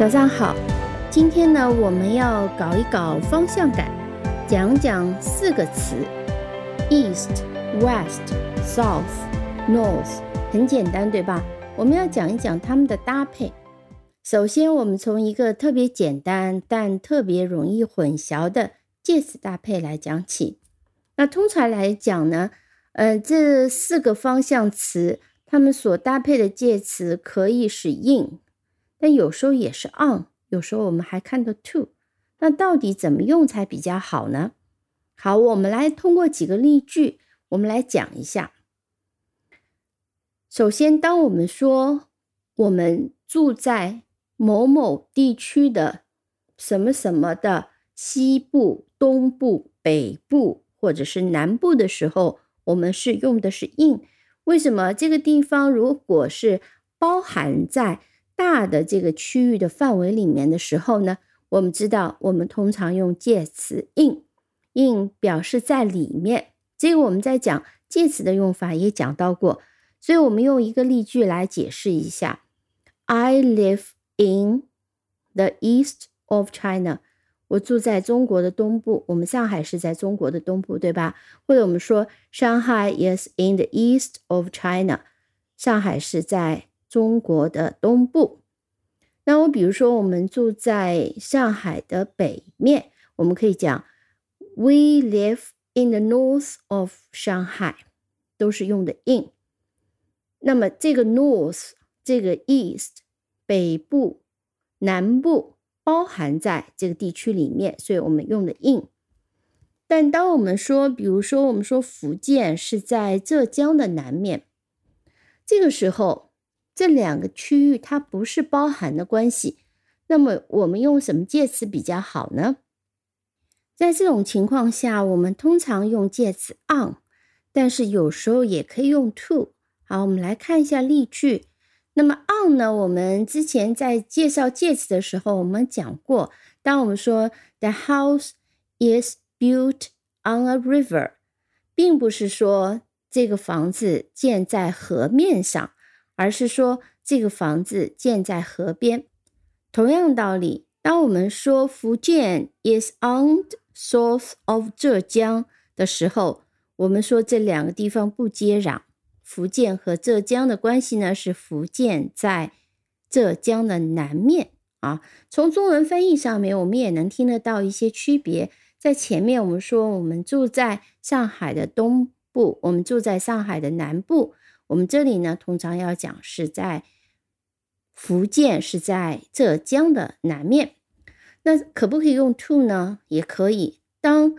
早上好，今天呢，我们要搞一搞方向感，讲讲四个词：east、west、south、north，很简单，对吧？我们要讲一讲它们的搭配。首先，我们从一个特别简单但特别容易混淆的介词搭配来讲起。那通常来讲呢，呃，这四个方向词，它们所搭配的介词可以是 in。但有时候也是 on，有时候我们还看到 to，那到底怎么用才比较好呢？好，我们来通过几个例句，我们来讲一下。首先，当我们说我们住在某某地区的什么什么的西部、东部、北部或者是南部的时候，我们是用的是 in。为什么这个地方如果是包含在？大的这个区域的范围里面的时候呢，我们知道我们通常用介词 in，in 表示在里面。这个我们在讲介词的用法也讲到过，所以我们用一个例句来解释一下：I live in the east of China。我住在中国的东部。我们上海是在中国的东部，对吧？或者我们说，Shanghai is in the east of China。上海是在。中国的东部，那我比如说，我们住在上海的北面，我们可以讲 We live in the north of Shanghai，都是用的 in。那么这个 north，这个 east，北部、南部包含在这个地区里面，所以我们用的 in。但当我们说，比如说，我们说福建是在浙江的南面，这个时候。这两个区域它不是包含的关系，那么我们用什么介词比较好呢？在这种情况下，我们通常用介词 on，但是有时候也可以用 to。好，我们来看一下例句。那么 on 呢？我们之前在介绍介词的时候，我们讲过，当我们说 the house is built on a river，并不是说这个房子建在河面上。而是说这个房子建在河边。同样道理，当我们说福建 is on the south of 浙江的时候，我们说这两个地方不接壤。福建和浙江的关系呢，是福建在浙江的南面啊。从中文翻译上面，我们也能听得到一些区别。在前面我们说我们住在上海的东部，我们住在上海的南部。我们这里呢，通常要讲是在福建，是在浙江的南面。那可不可以用 to 呢？也可以。当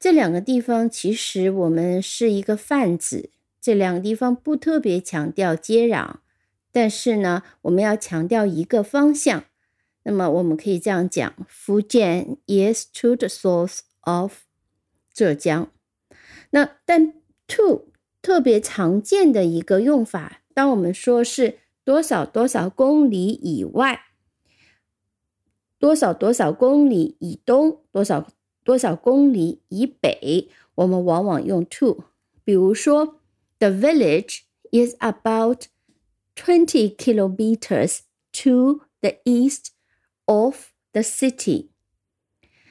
这两个地方其实我们是一个泛指，这两个地方不特别强调接壤，但是呢，我们要强调一个方向。那么我们可以这样讲：福建 is to the south of 浙江。那但 to 特别常见的一个用法，当我们说是多少多少公里以外，多少多少公里以东，多少多少公里以北，我们往往用 to。比如说，The village is about twenty kilometers to the east of the city。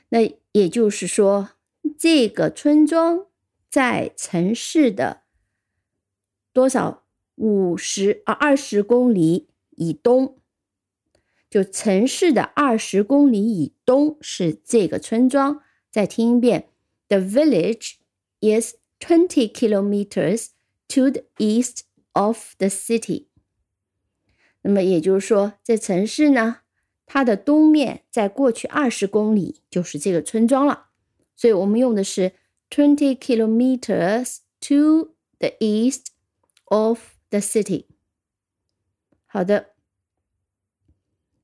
那也就是说，这个村庄在城市的。多少？五十啊，二十公里以东，就城市的二十公里以东是这个村庄。再听一遍：The village is twenty kilometers to the east of the city。那么也就是说，这城市呢，它的东面在过去二十公里就是这个村庄了。所以我们用的是 twenty kilometers to the east。Of the city。好的，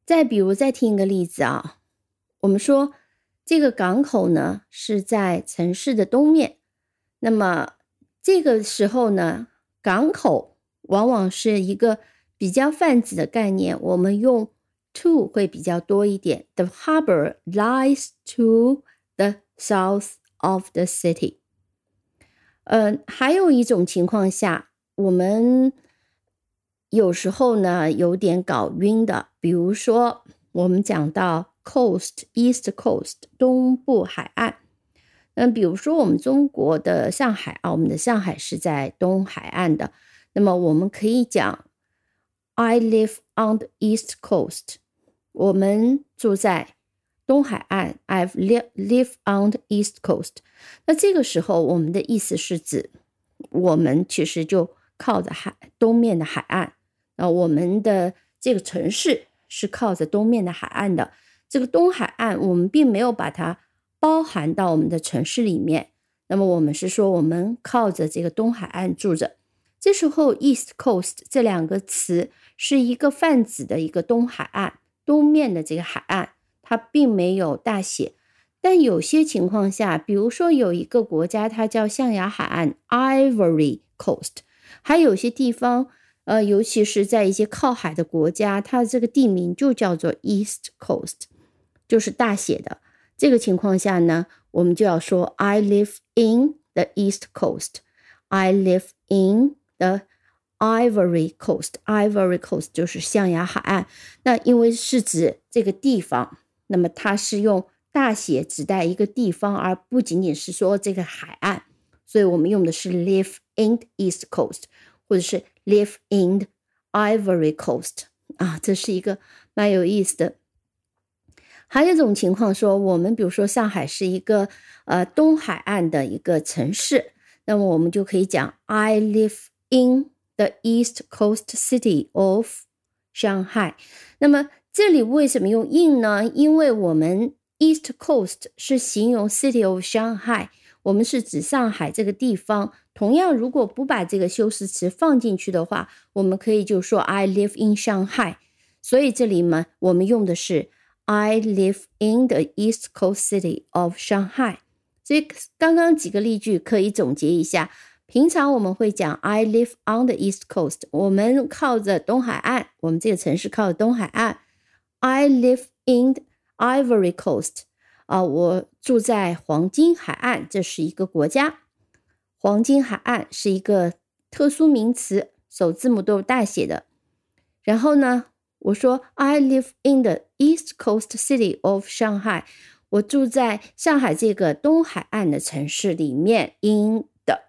再比如再听一个例子啊，我们说这个港口呢是在城市的东面，那么这个时候呢，港口往往是一个比较泛指的概念，我们用 to 会比较多一点。The harbor lies to the south of the city。嗯，还有一种情况下。我们有时候呢有点搞晕的，比如说我们讲到 coast east coast 东部海岸。嗯，比如说我们中国的上海啊，我们的上海是在东海岸的，那么我们可以讲 I live on the east coast。我们住在东海岸，I've live live on the east coast。那这个时候，我们的意思是指我们其实就靠着海东面的海岸啊，我们的这个城市是靠着东面的海岸的。这个东海岸，我们并没有把它包含到我们的城市里面。那么我们是说，我们靠着这个东海岸住着。这时候，east coast 这两个词是一个泛指的一个东海岸。东面的这个海岸，它并没有大写，但有些情况下，比如说有一个国家，它叫象牙海岸 （Ivory Coast），还有些地方，呃，尤其是在一些靠海的国家，它的这个地名就叫做 East Coast，就是大写的。这个情况下呢，我们就要说 I live in the East Coast，I live in the Ivory Coast，Ivory Coast 就是象牙海岸。那因为是指这个地方，那么它是用大写指代一个地方，而不仅仅是说这个海岸。所以我们用的是 live in the East Coast，或者是 live in the Ivory Coast。啊，这是一个蛮有意思的。还有一种情况说，我们比如说上海是一个呃东海岸的一个城市，那么我们就可以讲 I live in。The East Coast city of Shanghai。那么这里为什么用 in 呢？因为我们 East Coast 是形容 City of Shanghai，我们是指上海这个地方。同样，如果不把这个修饰词放进去的话，我们可以就说 I live in Shanghai。所以这里嘛，我们用的是 I live in the East Coast city of Shanghai。所以刚刚几个例句可以总结一下。平常我们会讲 I live on the east coast，我们靠着东海岸，我们这个城市靠着东海岸。I live in Ivory Coast，啊，我住在黄金海岸，这是一个国家。黄金海岸是一个特殊名词，首字母都是大写的。然后呢，我说 I live in the east coast city of Shanghai，我住在上海这个东海岸的城市里面。In the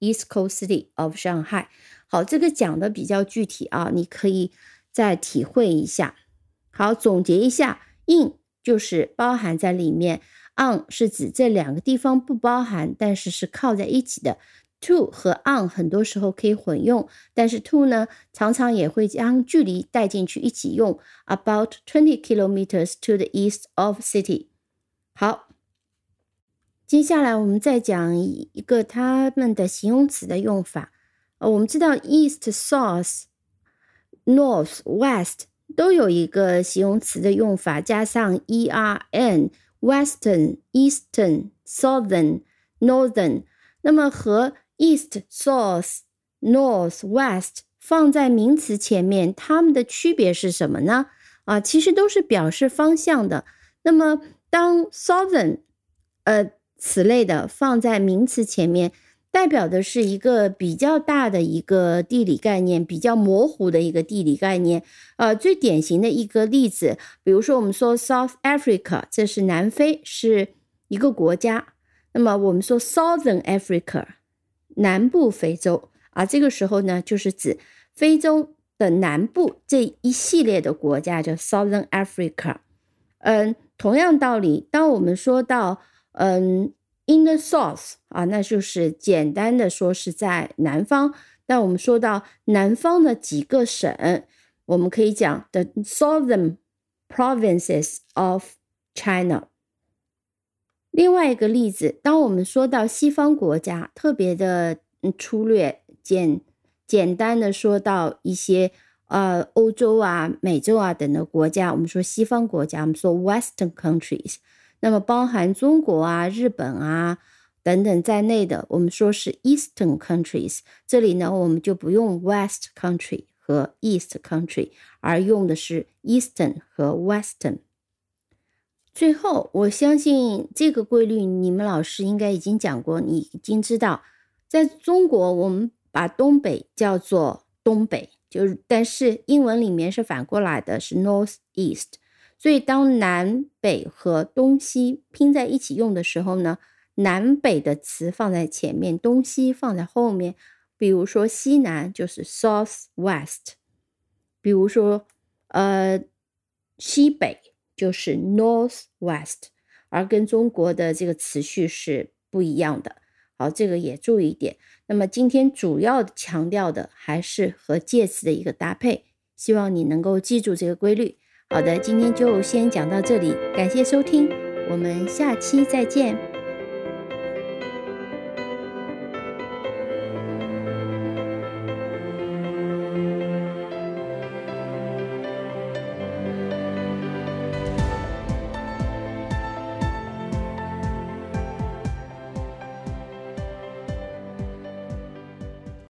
East Coast City of Shanghai。好，这个讲的比较具体啊，你可以再体会一下。好，总结一下，in 就是包含在里面，on 是指这两个地方不包含，但是是靠在一起的。to 和 on 很多时候可以混用，但是 to 呢，常常也会将距离带进去一起用。About twenty kilometers to the east of city。好。接下来我们再讲一个它们的形容词的用法。呃，我们知道 east、south、north、west 都有一个形容词的用法，加上 er，n，western、eastern、southern、northern。那么和 east、south、north、west 放在名词前面，它们的区别是什么呢？啊，其实都是表示方向的。那么当 southern，呃。此类的放在名词前面，代表的是一个比较大的一个地理概念，比较模糊的一个地理概念。呃，最典型的一个例子，比如说我们说 South Africa，这是南非，是一个国家。那么我们说 Southern Africa，南部非洲啊，这个时候呢，就是指非洲的南部这一系列的国家叫 Southern Africa。嗯，同样道理，当我们说到嗯，in the south 啊，那就是简单的说是在南方。但我们说到南方的几个省，我们可以讲 the southern provinces of China。另外一个例子，当我们说到西方国家，特别的粗略简简单的说到一些呃欧洲啊、美洲啊等的国家，我们说西方国家，我们说 Western countries。那么包含中国啊、日本啊等等在内的，我们说是 Eastern countries。这里呢，我们就不用 West country 和 East country，而用的是 Eastern 和 Western。最后，我相信这个规律你们老师应该已经讲过，你已经知道，在中国我们把东北叫做东北，就是但是英文里面是反过来的，是 North East。所以当南北和东西拼在一起用的时候呢，南北的词放在前面，东西放在后面。比如说西南就是 south west，比如说呃西北就是 north west，而跟中国的这个词序是不一样的。好，这个也注意一点。那么今天主要强调的还是和介词的一个搭配，希望你能够记住这个规律。好的，今天就先讲到这里，感谢收听，我们下期再见。